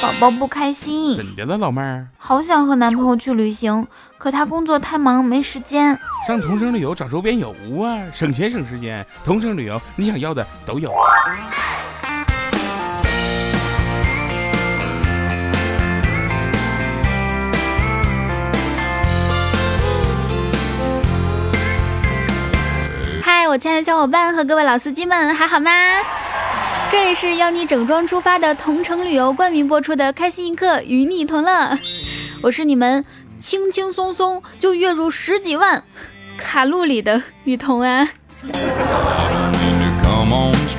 宝宝不开心，怎的了，老妹儿？好想和男朋友去旅行，可他工作太忙，没时间。上同城旅游找周边游啊，省钱省时间。同城旅游，你想要的都有。嗨，我亲爱的小伙伴和各位老司机们，还好吗？这里是邀你整装出发的同城旅游冠名播出的《开心一刻，与你同乐》，我是你们轻轻松松就月入十几万卡路里的雨桐啊！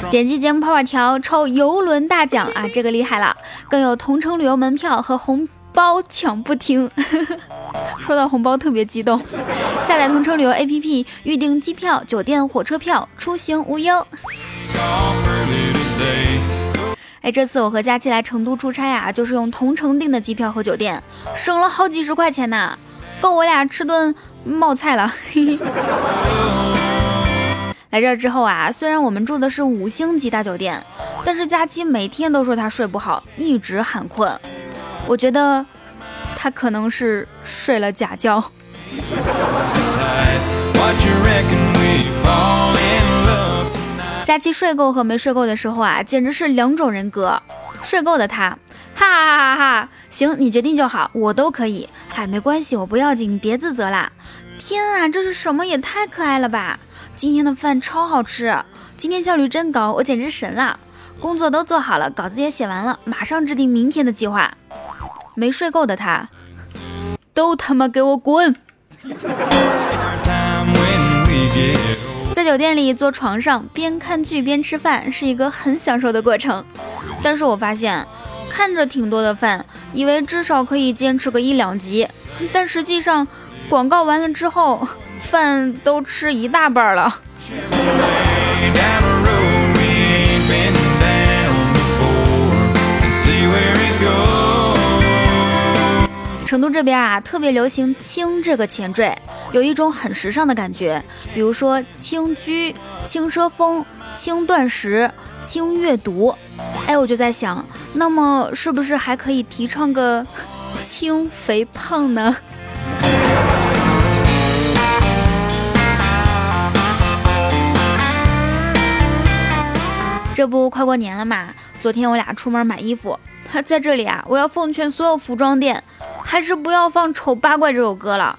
点击节目泡泡条抽游轮大奖啊，这个厉害了，更有同城旅游门票和红包抢不停。说到红包特别激动，下载同城旅游 APP 预订机票、酒店、火车票，出行无忧。哎，这次我和佳期来成都出差呀，就是用同城订的机票和酒店，省了好几十块钱呢，够我俩吃顿冒菜了。来这儿之后啊，虽然我们住的是五星级大酒店，但是佳期每天都说他睡不好，一直喊困。我觉得他可能是睡了假觉。假期睡够和没睡够的时候啊，简直是两种人格。睡够的他，哈哈哈哈！行，你决定就好，我都可以。嗨，没关系，我不要紧，你别自责啦。天啊，这是什么？也太可爱了吧！今天的饭超好吃，今天效率真高，我简直神了。工作都做好了，稿子也写完了，马上制定明天的计划。没睡够的他，都他妈给我滚！在酒店里坐床上边看剧边吃饭是一个很享受的过程，但是我发现看着挺多的饭，以为至少可以坚持个一两集，但实际上广告完了之后，饭都吃一大半了。成都这边啊，特别流行“轻”这个前缀，有一种很时尚的感觉。比如说轻居、轻奢风、轻断食、轻阅读。哎，我就在想，那么是不是还可以提倡个 轻肥胖呢？这不快过年了嘛？昨天我俩出门买衣服，在这里啊，我要奉劝所有服装店。还是不要放《丑八怪》这首歌了。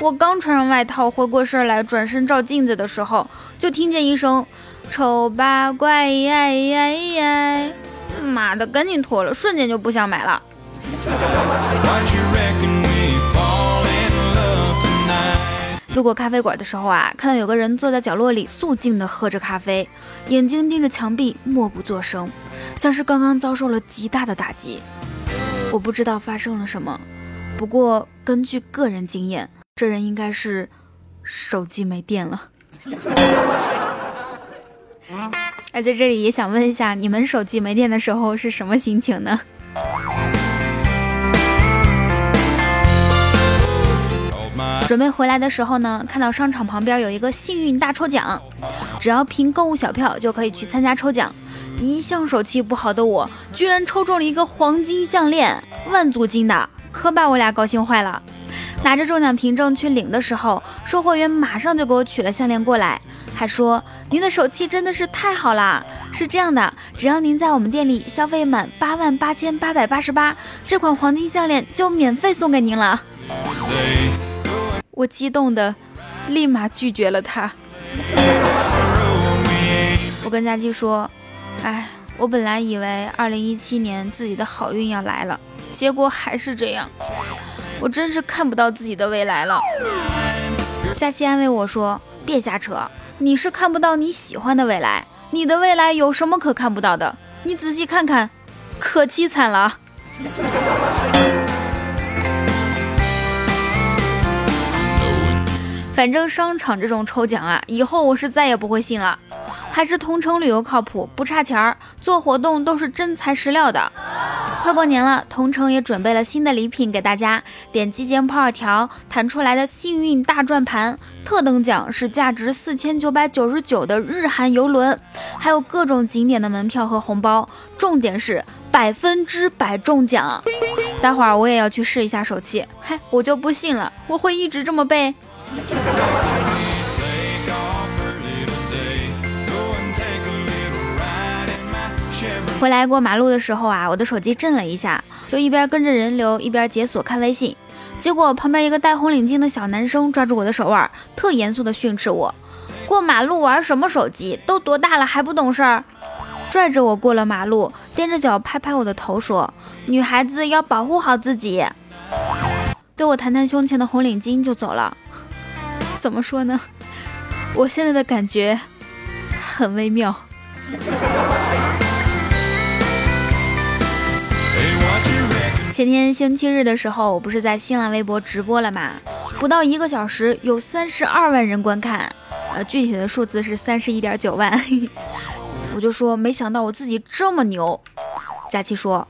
我刚穿上外套回过神来，转身照镜子的时候，就听见一声“丑八怪”，呀呀呀！妈的，赶紧脱了，瞬间就不想买了。路过咖啡馆的时候啊，看到有个人坐在角落里肃静地喝着咖啡，眼睛盯着墙壁，默不作声，像是刚刚遭受了极大的打击。我不知道发生了什么。不过，根据个人经验，这人应该是手机没电了。哎，在这里也想问一下，你们手机没电的时候是什么心情呢？准备回来的时候呢，看到商场旁边有一个幸运大抽奖，只要凭购物小票就可以去参加抽奖。一向手气不好的我，居然抽中了一个黄金项链，万足金的。可把我俩高兴坏了，拿着中奖凭证去领的时候，售货员马上就给我取了项链过来，还说您的手气真的是太好了。是这样的，只要您在我们店里消费满八万八千八百八十八，这款黄金项链就免费送给您了。我激动的立马拒绝了他。我跟佳琪说，哎，我本来以为二零一七年自己的好运要来了。结果还是这样，我真是看不到自己的未来了。佳琪安慰我说：“别瞎扯，你是看不到你喜欢的未来，你的未来有什么可看不到的？你仔细看看，可凄惨了。”反正商场这种抽奖啊，以后我是再也不会信了，还是同城旅游靠谱，不差钱儿，做活动都是真材实料的。快过年了，同城也准备了新的礼品给大家。点击键铺二条弹出来的幸运大转盘，特等奖是价值四千九百九十九的日韩游轮，还有各种景点的门票和红包。重点是百分之百中奖。待会儿我也要去试一下手气，嗨，我就不信了，我会一直这么背。回来过马路的时候啊，我的手机震了一下，就一边跟着人流一边解锁看微信，结果旁边一个戴红领巾的小男生抓住我的手腕，特严肃的训斥我：过马路玩什么手机？都多大了还不懂事儿？拽着我过了马路，踮着脚拍拍我的头说：女孩子要保护好自己。对我弹弹胸前的红领巾就走了。怎么说呢？我现在的感觉很微妙。前天星期日的时候，我不是在新浪微博直播了吗？不到一个小时，有三十二万人观看，呃，具体的数字是三十一点九万。我就说，没想到我自己这么牛。佳琪说，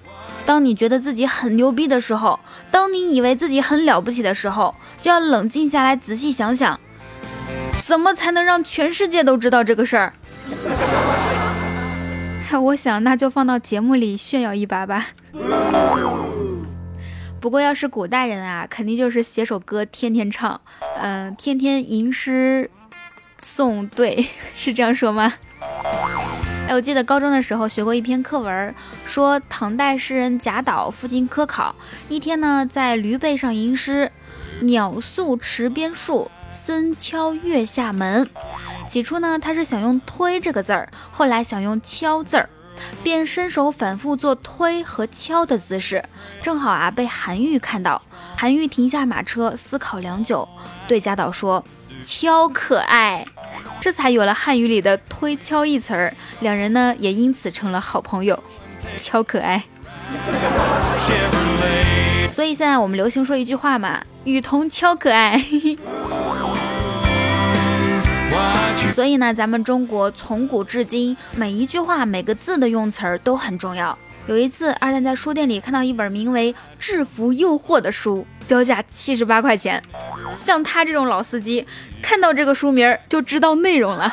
当你觉得自己很牛逼的时候，当你以为自己很了不起的时候，就要冷静下来，仔细想想，怎么才能让全世界都知道这个事儿？我想，那就放到节目里炫耀一把吧。不过要是古代人啊，肯定就是写首歌天天唱，嗯，天天吟诗诵对，是这样说吗？哎，我记得高中的时候学过一篇课文，说唐代诗人贾岛赴京科考，一天呢在驴背上吟诗：鸟宿池边树，僧敲月下门。起初呢他是想用推这个字儿，后来想用敲字儿。便伸手反复做推和敲的姿势，正好啊被韩愈看到。韩愈停下马车，思考良久，对贾岛说：“敲可爱。”这才有了汉语里的推敲一词儿。两人呢也因此成了好朋友。敲可爱。所以现在我们流行说一句话嘛：“雨桐敲可爱。”所以呢，咱们中国从古至今，每一句话、每个字的用词儿都很重要。有一次，二蛋在书店里看到一本名为《制服诱惑》的书，标价七十八块钱。像他这种老司机，看到这个书名就知道内容了，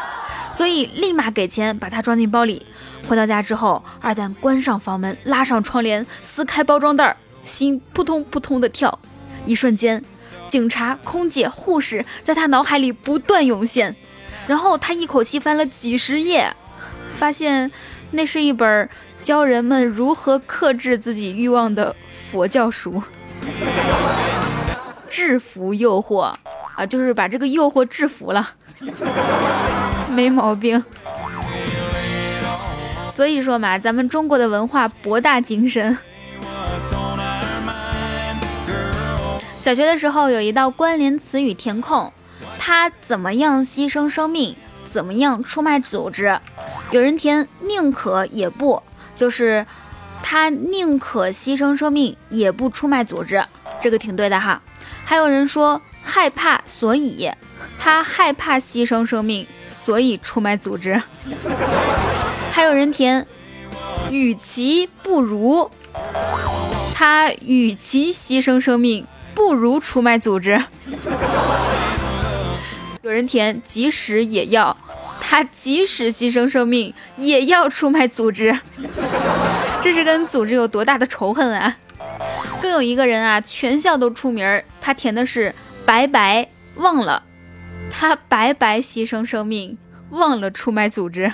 所以立马给钱，把它装进包里。回到家之后，二蛋关上房门，拉上窗帘，撕开包装袋，心扑通扑通的跳。一瞬间，警察、空姐、护士在他脑海里不断涌现。然后他一口气翻了几十页，发现那是一本教人们如何克制自己欲望的佛教书，制服诱惑啊，就是把这个诱惑制服了，没毛病。所以说嘛，咱们中国的文化博大精深。小学的时候有一道关联词语填空。他怎么样牺牲生命？怎么样出卖组织？有人填宁可也不，就是他宁可牺牲生命也不出卖组织，这个挺对的哈。还有人说害怕，所以他害怕牺牲生命，所以出卖组织。还有人填与其不如，他与其牺牲生命，不如出卖组织。有人填，即使也要，他即使牺牲生命也要出卖组织，这是跟组织有多大的仇恨啊！更有一个人啊，全校都出名儿，他填的是白白忘了，他白白牺牲生命，忘了出卖组织。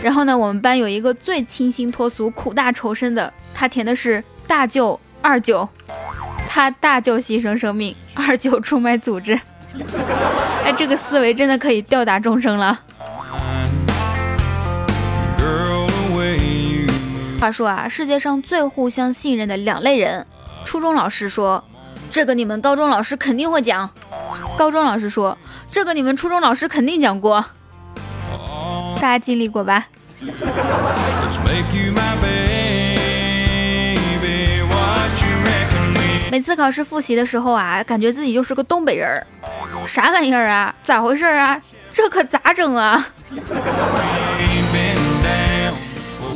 然后呢，我们班有一个最清新脱俗、苦大仇深的，他填的是大舅二舅，他大舅牺牲生命，二舅出卖组织。哎，这个思维真的可以吊打众生了。话说啊，世界上最互相信任的两类人，初中老师说这个你们高中老师肯定会讲，高中老师说这个你们初中老师肯定讲过，大家经历过吧？每次考试复习的时候啊，感觉自己就是个东北人儿。啥玩意儿啊？咋回事啊？这可咋整啊？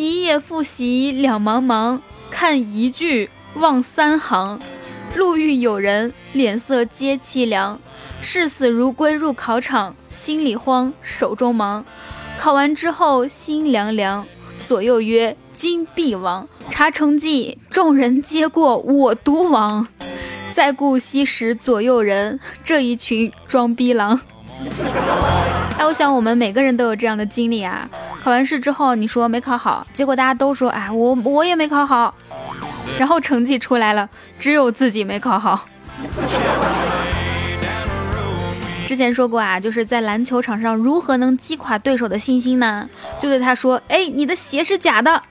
一夜复习两茫茫，看一句忘三行。路遇有人，脸色皆凄凉。视死如归入考场，心里慌，手中忙。考完之后心凉凉，左右曰：“金必亡。”查成绩，众人皆过，我独亡。再顾惜时左右人，这一群装逼狼。哎，我想我们每个人都有这样的经历啊。考完试之后，你说没考好，结果大家都说，哎，我我也没考好。然后成绩出来了，只有自己没考好。之前说过啊，就是在篮球场上如何能击垮对手的信心呢？就对他说，哎，你的鞋是假的。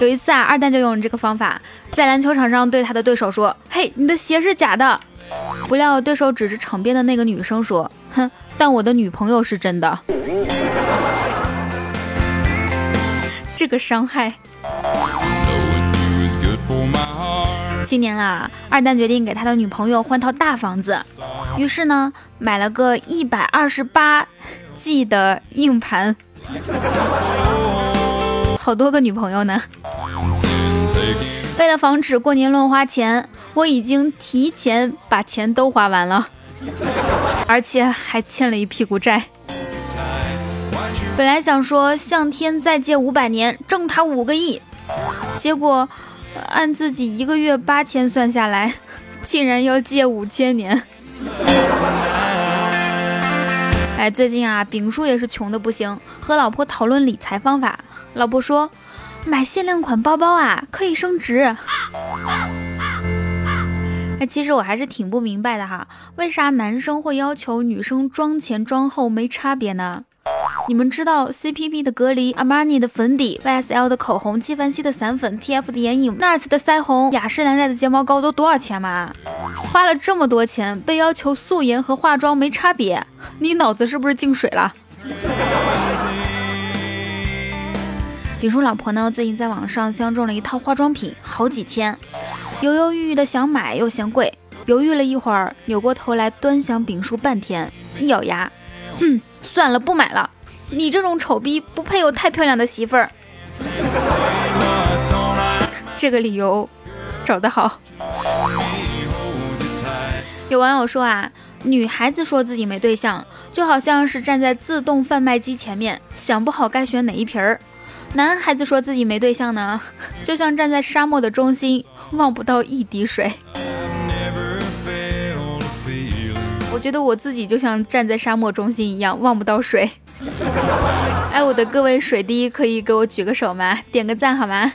有一次啊，二蛋就用了这个方法，在篮球场上对他的对手说，嘿，你的鞋是假的。不料对手指着场边的那个女生说，哼，但我的女朋友是真的。这个伤害。新年了，二蛋决定给他的女朋友换套大房子，于是呢，买了个一百二十八 G 的硬盘，好多个女朋友呢。为了防止过年乱花钱，我已经提前把钱都花完了，而且还欠了一屁股债。本来想说向天再借五百年，挣他五个亿，结果。按自己一个月八千算下来，竟然要借五千年。哎，最近啊，丙叔也是穷的不行，和老婆讨论理财方法。老婆说，买限量款包包啊，可以升值。哎，其实我还是挺不明白的哈，为啥男生会要求女生妆前妆后没差别呢？你们知道 CPB 的隔离、Armani 的粉底、YSL 的口红、纪梵希的散粉、TF 的眼影、NARS 的腮红、雅诗兰黛的睫毛膏都多少钱吗？花了这么多钱，被要求素颜和化妆没差别，你脑子是不是进水了？李叔老婆呢？最近在网上相中了一套化妆品，好几千，犹犹豫豫的想买，又嫌贵，犹豫了一会儿，扭过头来端详丙叔半天，一咬牙，哼，算了，不买了。你这种丑逼不配有太漂亮的媳妇儿，这个理由找得好。有网友说啊，女孩子说自己没对象，就好像是站在自动贩卖机前面，想不好该选哪一瓶儿；男孩子说自己没对象呢，就像站在沙漠的中心，望不到一滴水。我觉得我自己就像站在沙漠中心一样，望不到水。哎，我的各位水滴，可以给我举个手吗？点个赞好吗？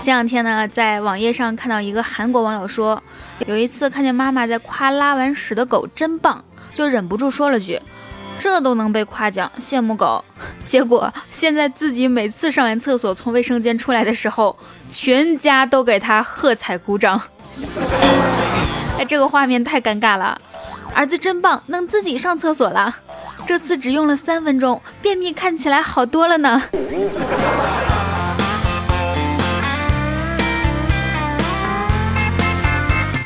前两天呢，在网页上看到一个韩国网友说，有一次看见妈妈在夸拉完屎的狗真棒，就忍不住说了句：“这都能被夸奖，羡慕狗。”结果现在自己每次上完厕所从卫生间出来的时候，全家都给他喝彩鼓掌。哎，这个画面太尴尬了。儿子真棒，能自己上厕所了。这次只用了三分钟，便秘看起来好多了呢。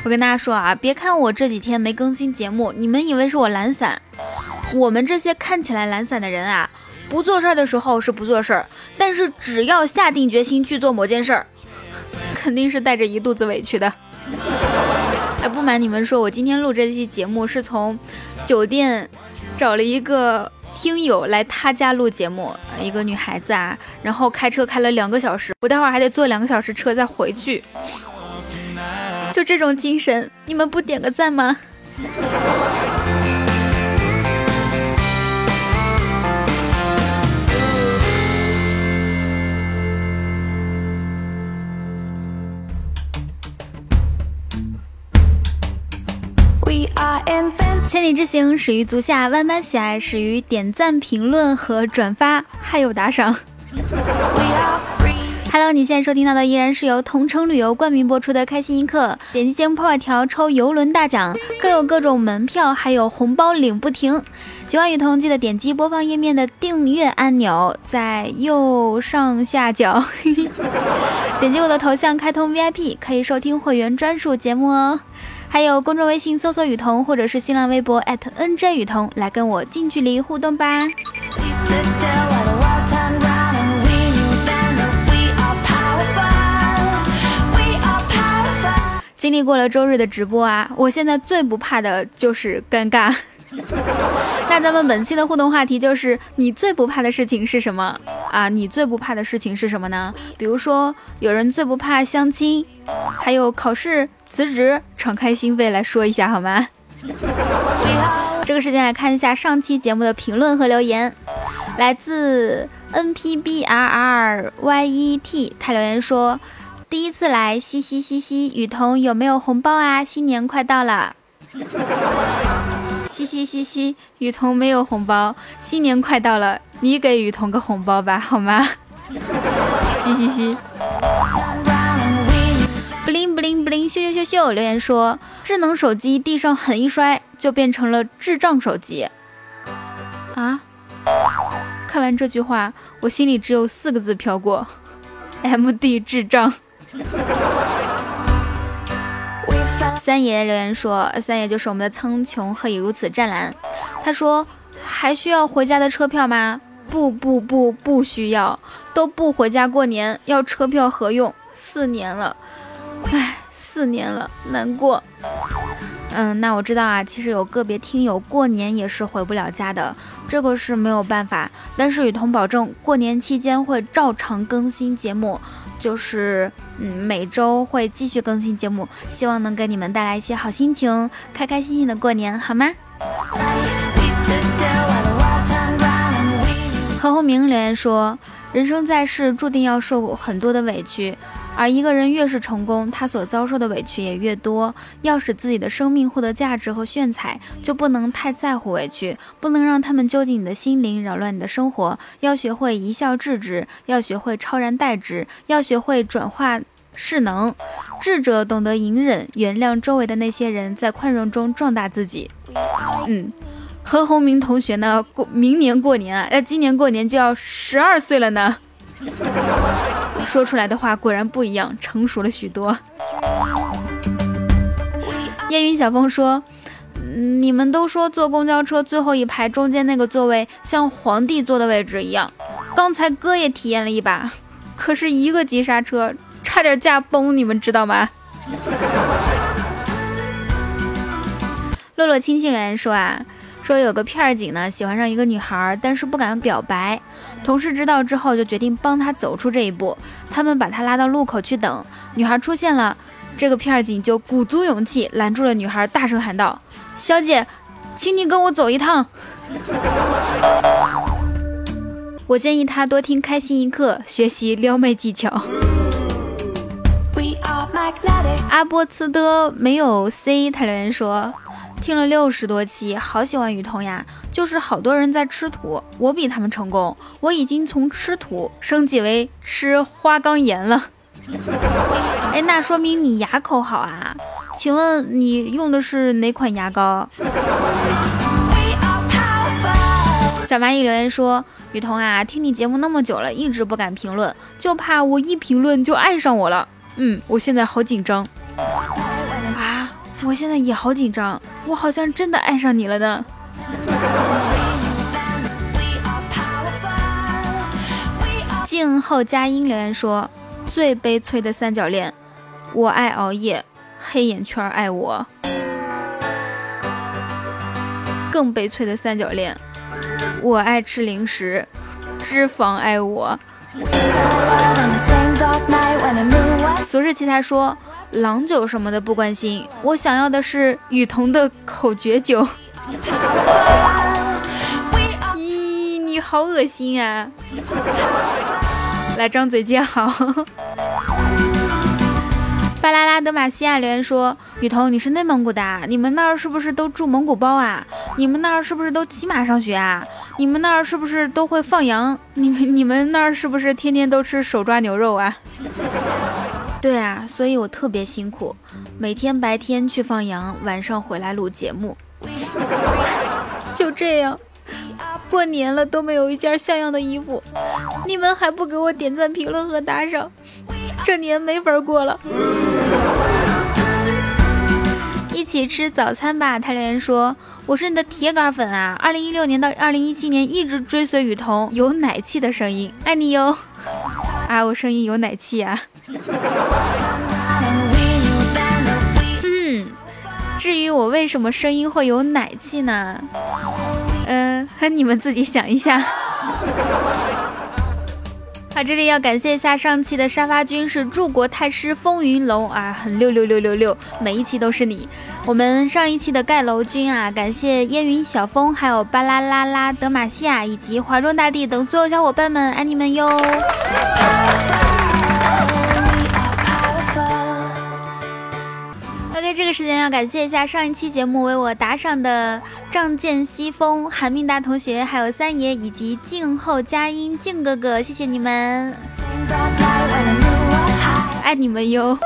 我跟大家说啊，别看我这几天没更新节目，你们以为是我懒散。我们这些看起来懒散的人啊，不做事儿的时候是不做事儿，但是只要下定决心去做某件事儿，肯定是带着一肚子委屈的。哎，不瞒你们说，我今天录这期节目是从酒店找了一个听友来他家录节目，一个女孩子啊，然后开车开了两个小时，我待会儿还得坐两个小时车再回去。就这种精神，你们不点个赞吗？千里之行始于足下，万般喜爱始于点赞、评论和转发，还有打赏。Hello，你现在收听到的依然是由同城旅游冠名播出的开心一刻。点击节目泡泡条抽游轮大奖，更有各种门票，还有红包领不停。喜欢雨桐，记得点击播放页面的订阅按钮，在右上下角 点击我的头像，开通 VIP，可以收听会员专属节目哦。还有公众微信搜索雨桐，或者是新浪微博 @nj 雨桐，来跟我近距离互动吧。经历过了周日的直播啊，我现在最不怕的就是尴尬。那咱们本期的互动话题就是你最不怕的事情是什么啊？你最不怕的事情是什么呢？比如说有人最不怕相亲，还有考试、辞职，敞开心扉来说一下好吗？这个时间来看一下上期节目的评论和留言，来自 N P B R R Y E T，他留言说。第一次来，嘻嘻嘻嘻，雨桐有没有红包啊？新年快到了，嘻嘻嘻嘻，雨桐没有红包，新年快到了，你给雨桐个红包吧，好吗？嘻嘻嘻，不灵不灵不灵，秀秀秀秀，留言说智能手机地上狠一摔就变成了智障手机啊！看完这句话，我心里只有四个字飘过：M D 智障。三爷留言说：“三爷就是我们的苍穹，何以如此湛蓝？”他说：“还需要回家的车票吗？”“不不不，不需要，都不回家过年，要车票何用？四年了，唉，四年了，难过。”嗯，那我知道啊，其实有个别听友过年也是回不了家的，这个是没有办法。但是雨桐保证，过年期间会照常更新节目。就是嗯，每周会继续更新节目，希望能给你们带来一些好心情，开开心心的过年，好吗？何鸿明留言说：“人生在世，注定要受很多的委屈。”而一个人越是成功，他所遭受的委屈也越多。要使自己的生命获得价值和炫彩，就不能太在乎委屈，不能让他们揪紧你的心灵，扰乱你的生活。要学会一笑置之，要学会超然待之，要学会转化势能。智者懂得隐忍，原谅周围的那些人，在宽容中壮大自己。嗯，何鸿明同学呢？过明年过年啊，呃，今年过年就要十二岁了呢。说出来的话果然不一样，成熟了许多。烟云小风说：“你们都说坐公交车最后一排中间那个座位像皇帝坐的位置一样，刚才哥也体验了一把，可是一个急刹车，差点驾崩，你们知道吗？”洛洛亲亲留言说啊。说有个片儿警呢，喜欢上一个女孩，但是不敢表白。同事知道之后，就决定帮他走出这一步。他们把他拉到路口去等，女孩出现了，这个片儿警就鼓足勇气拦住了女孩，大声喊道：“小姐，请你跟我走一趟。” 我建议他多听开心一刻，学习撩妹技巧。阿波茨的没有 C，他留言说。听了六十多期，好喜欢雨桐呀！就是好多人在吃土，我比他们成功，我已经从吃土升级为吃花岗岩了。哎，那说明你牙口好啊？请问你用的是哪款牙膏？小蚂蚁留言说：雨桐啊，听你节目那么久了，一直不敢评论，就怕我一评论就爱上我了。嗯，我现在好紧张啊。我现在也好紧张，我好像真的爱上你了呢。静候佳音留言说：“最悲催的三角恋，我爱熬夜，黑眼圈爱我；更悲催的三角恋，我爱吃零食，脂肪爱我。”俗世奇才说。郎酒什么的不关心，我想要的是雨桐的口诀酒。咦，你好恶心啊！来张嘴接好。巴啦啦德玛西亚留言说：“雨桐，你是内蒙古的，你们那儿是不是都住蒙古包啊？你们那儿是不是都骑马上学啊？你们那儿是不是都会放羊？你们你们那儿是不是天天都吃手抓牛肉啊？” 对啊，所以我特别辛苦，每天白天去放羊，晚上回来录节目。就这样，过年了都没有一件像样的衣服，你们还不给我点赞、评论和打赏，这年没法过了。一起吃早餐吧。他留言说：“我是你的铁杆粉啊，二零一六年到二零一七年一直追随雨桐，有奶气的声音，爱你哟。”啊，我声音有奶气啊。嗯，至于我为什么声音会有奶气呢？嗯，你们自己想一下。好，这里要感谢一下上期的沙发君是柱国太师风云龙啊，很六六六六六，每一期都是你。我们上一期的盖楼君啊，感谢烟云小风，还有巴啦啦啦德玛西亚以及华中大地等所有小伙伴们，爱你们哟。这个时间要感谢一下上一期节目为我打赏的仗剑西风、韩命大同学，还有三爷以及静候佳音静哥哥，谢谢你们，爱你们哟。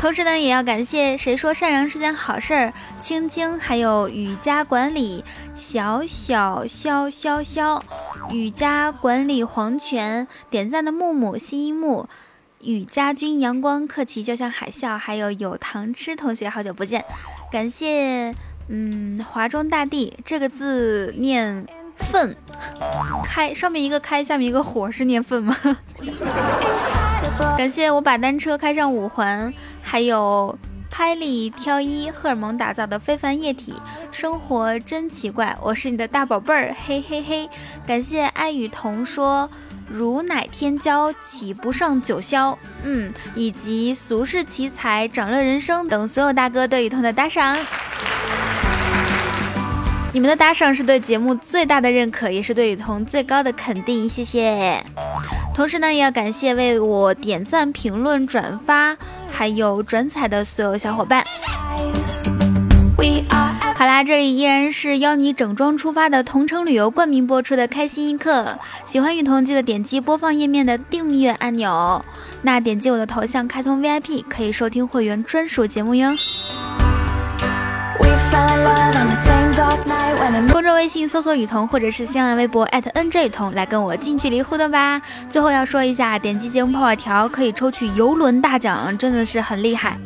同时呢，也要感谢谁说善良是件好事儿，青青，还有雨家管理小小潇潇潇，雨家管理黄泉点赞的木木新一木。与家军阳光客气就像海啸，还有有糖吃同学，好久不见，感谢，嗯，华中大地这个字念粪，开上面一个开，下面一个火，是念粪吗？感谢我把单车开上五环，还有拍立挑一荷尔蒙打造的非凡液体，生活真奇怪，我是你的大宝贝儿，嘿嘿嘿，感谢爱雨桐说。如奶天骄，岂不上九霄？嗯，以及俗世奇才、掌乐人生等所有大哥对雨桐的打赏，你们的打赏是对节目最大的认可，也是对雨桐最高的肯定，谢谢。同时呢，也要感谢为我点赞、评论、转发，还有转彩的所有小伙伴。好啦，这里依然是邀你整装出发的同城旅游冠名播出的开心一刻。喜欢雨桐记得点击播放页面的订阅按钮，那点击我的头像开通 VIP 可以收听会员专属节目哟。公众微信搜索雨桐，或者是新浪微博 @NJ 雨桐来跟我近距离互动吧。最后要说一下，点击节目泡泡条可以抽取游轮大奖，真的是很厉害。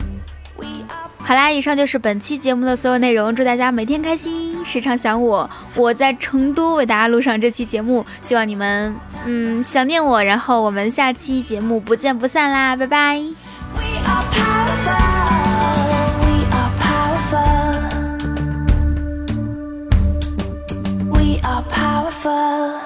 好啦，以上就是本期节目的所有内容。祝大家每天开心，时常想我。我在成都为大家录上这期节目，希望你们嗯想念我。然后我们下期节目不见不散啦，拜拜。shuffle.